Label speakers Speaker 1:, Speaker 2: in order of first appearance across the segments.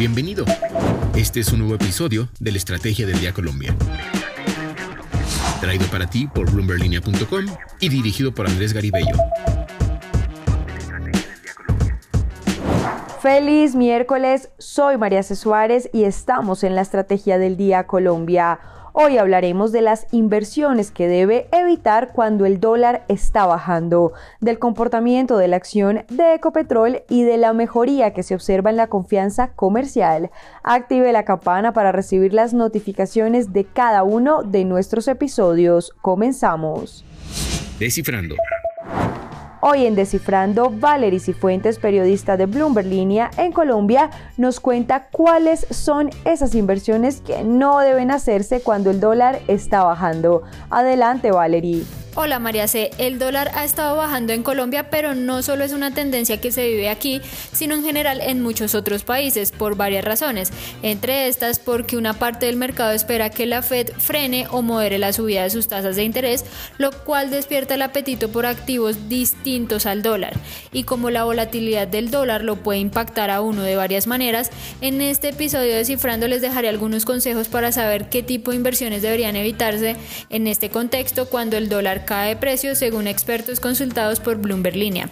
Speaker 1: Bienvenido. Este es un nuevo episodio de la Estrategia del Día Colombia. Traído para ti por bloomberlinia.com y dirigido por Andrés Garibello.
Speaker 2: Feliz miércoles, soy María C. Suárez y estamos en la Estrategia del Día Colombia. Hoy hablaremos de las inversiones que debe evitar cuando el dólar está bajando, del comportamiento de la acción de Ecopetrol y de la mejoría que se observa en la confianza comercial. Active la campana para recibir las notificaciones de cada uno de nuestros episodios. Comenzamos.
Speaker 1: Descifrando.
Speaker 2: Hoy en Descifrando, Valery Cifuentes, periodista de Bloomberg Línea en Colombia, nos cuenta cuáles son esas inversiones que no deben hacerse cuando el dólar está bajando. Adelante, Valery.
Speaker 3: Hola María C. El dólar ha estado bajando en Colombia, pero no solo es una tendencia que se vive aquí, sino en general en muchos otros países, por varias razones. Entre estas, porque una parte del mercado espera que la Fed frene o modere la subida de sus tasas de interés, lo cual despierta el apetito por activos distintos al dólar. Y como la volatilidad del dólar lo puede impactar a uno de varias maneras, en este episodio de Cifrando les dejaré algunos consejos para saber qué tipo de inversiones deberían evitarse en este contexto cuando el dólar de precio según expertos consultados por Bloomberg Línea.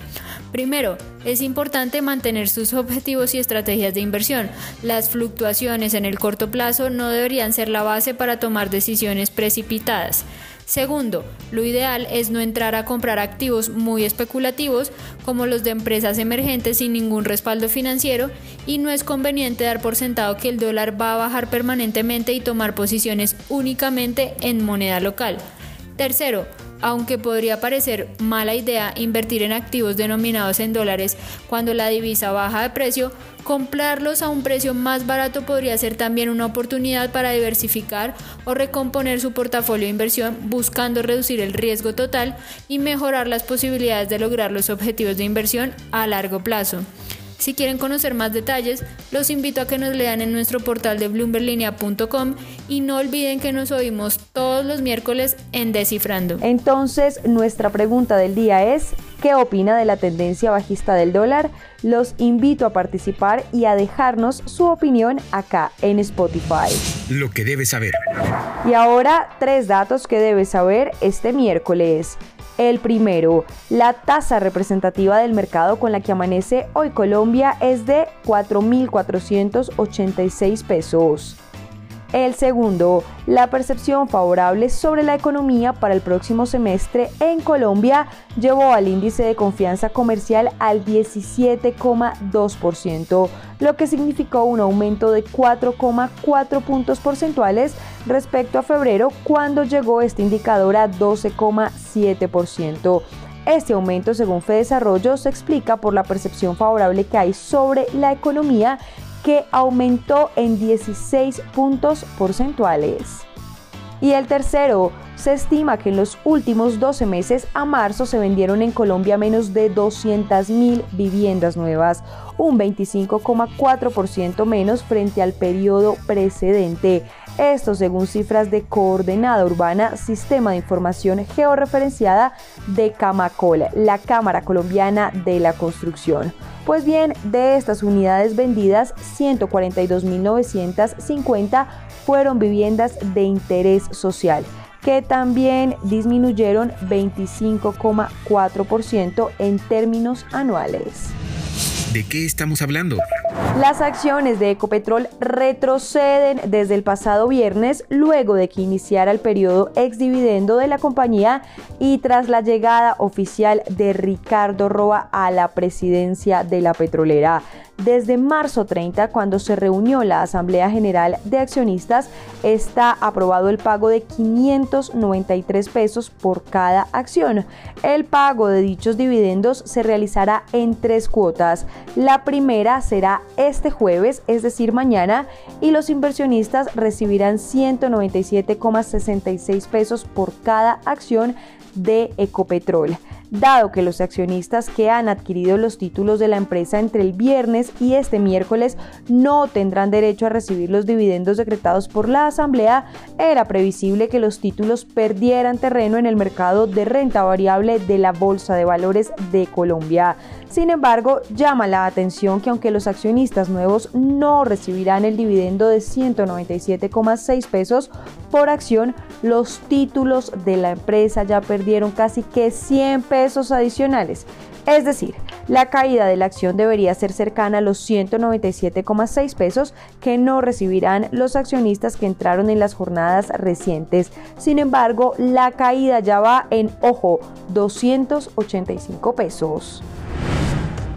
Speaker 3: Primero, es importante mantener sus objetivos y estrategias de inversión. Las fluctuaciones en el corto plazo no deberían ser la base para tomar decisiones precipitadas. Segundo, lo ideal es no entrar a comprar activos muy especulativos como los de empresas emergentes sin ningún respaldo financiero y no es conveniente dar por sentado que el dólar va a bajar permanentemente y tomar posiciones únicamente en moneda local. Tercero, aunque podría parecer mala idea invertir en activos denominados en dólares cuando la divisa baja de precio, comprarlos a un precio más barato podría ser también una oportunidad para diversificar o recomponer su portafolio de inversión buscando reducir el riesgo total y mejorar las posibilidades de lograr los objetivos de inversión a largo plazo. Si quieren conocer más detalles, los invito a que nos lean en nuestro portal de bloomberlinia.com y no olviden que nos oímos todos los miércoles en Descifrando.
Speaker 2: Entonces, nuestra pregunta del día es, ¿qué opina de la tendencia bajista del dólar? Los invito a participar y a dejarnos su opinión acá en Spotify.
Speaker 1: Lo que debes saber.
Speaker 2: Y ahora, tres datos que debes saber este miércoles. El primero, la tasa representativa del mercado con la que amanece hoy Colombia es de 4.486 pesos. El segundo, la percepción favorable sobre la economía para el próximo semestre en Colombia llevó al índice de confianza comercial al 17,2%, lo que significó un aumento de 4,4 puntos porcentuales respecto a febrero cuando llegó este indicador a 12,7%. Este aumento, según Fedesarrollo, se explica por la percepción favorable que hay sobre la economía que aumentó en 16 puntos porcentuales. Y el tercero, se estima que en los últimos 12 meses a marzo se vendieron en Colombia menos de 200.000 viviendas nuevas, un 25,4% menos frente al periodo precedente. Esto según cifras de Coordenada Urbana, Sistema de Información Georreferenciada de Camacol, la Cámara Colombiana de la Construcción. Pues bien, de estas unidades vendidas, 142.950 fueron viviendas de interés social que también disminuyeron 25,4% en términos anuales.
Speaker 1: ¿De qué estamos hablando?
Speaker 2: Las acciones de Ecopetrol retroceden desde el pasado viernes luego de que iniciara el periodo ex dividendo de la compañía y tras la llegada oficial de Ricardo Roa a la presidencia de la petrolera. Desde marzo 30, cuando se reunió la Asamblea General de Accionistas, está aprobado el pago de 593 pesos por cada acción. El pago de dichos dividendos se realizará en tres cuotas. La primera será este jueves, es decir, mañana, y los inversionistas recibirán 197,66 pesos por cada acción de Ecopetrol. Dado que los accionistas que han adquirido los títulos de la empresa entre el viernes y este miércoles no tendrán derecho a recibir los dividendos decretados por la Asamblea, era previsible que los títulos perdieran terreno en el mercado de renta variable de la Bolsa de Valores de Colombia. Sin embargo, llama la atención que aunque los accionistas nuevos no recibirán el dividendo de 197,6 pesos por acción, los títulos de la empresa ya perdieron casi que 100 pesos adicionales. Es decir, la caída de la acción debería ser cercana a los 197,6 pesos que no recibirán los accionistas que entraron en las jornadas recientes. Sin embargo, la caída ya va en, ojo, 285 pesos.